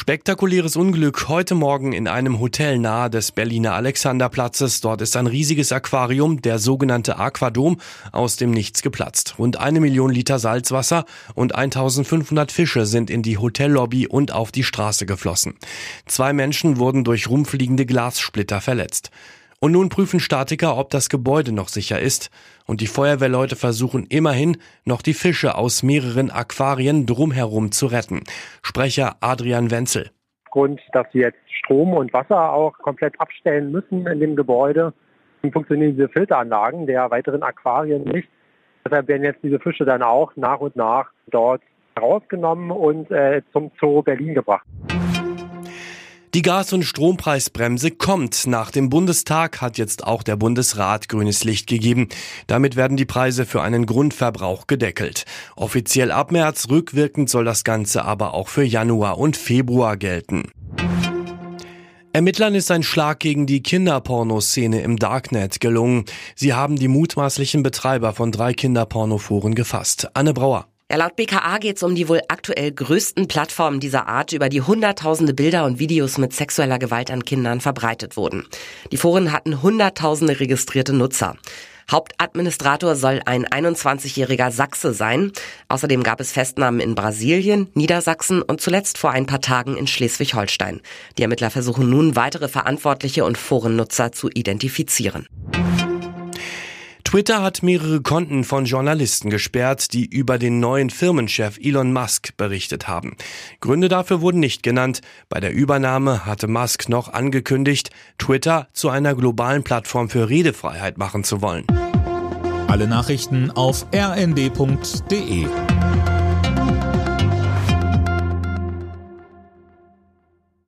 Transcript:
Spektakuläres Unglück heute Morgen in einem Hotel nahe des Berliner Alexanderplatzes. Dort ist ein riesiges Aquarium, der sogenannte Aquadom, aus dem Nichts geplatzt. Rund eine Million Liter Salzwasser und 1500 Fische sind in die Hotellobby und auf die Straße geflossen. Zwei Menschen wurden durch rumfliegende Glassplitter verletzt. Und nun prüfen Statiker, ob das Gebäude noch sicher ist. Und die Feuerwehrleute versuchen immerhin, noch die Fische aus mehreren Aquarien drumherum zu retten. Sprecher Adrian Wenzel. Grund, dass sie jetzt Strom und Wasser auch komplett abstellen müssen in dem Gebäude, funktionieren diese Filteranlagen der weiteren Aquarien nicht. Deshalb werden jetzt diese Fische dann auch nach und nach dort rausgenommen und äh, zum Zoo Berlin gebracht. Die Gas- und Strompreisbremse kommt. Nach dem Bundestag hat jetzt auch der Bundesrat grünes Licht gegeben. Damit werden die Preise für einen Grundverbrauch gedeckelt. Offiziell ab März, rückwirkend soll das Ganze aber auch für Januar und Februar gelten. Ermittlern ist ein Schlag gegen die Kinderpornoszene im Darknet gelungen. Sie haben die mutmaßlichen Betreiber von drei Kinderpornoforen gefasst. Anne Brauer. Ja, laut BKA geht es um die wohl aktuell größten Plattformen dieser Art, über die hunderttausende Bilder und Videos mit sexueller Gewalt an Kindern verbreitet wurden. Die Foren hatten hunderttausende registrierte Nutzer. Hauptadministrator soll ein 21-jähriger Sachse sein. Außerdem gab es Festnahmen in Brasilien, Niedersachsen und zuletzt vor ein paar Tagen in Schleswig-Holstein. Die Ermittler versuchen nun weitere Verantwortliche und Forennutzer zu identifizieren. Twitter hat mehrere Konten von Journalisten gesperrt, die über den neuen Firmenchef Elon Musk berichtet haben. Gründe dafür wurden nicht genannt. Bei der Übernahme hatte Musk noch angekündigt, Twitter zu einer globalen Plattform für Redefreiheit machen zu wollen. Alle Nachrichten auf rnd.de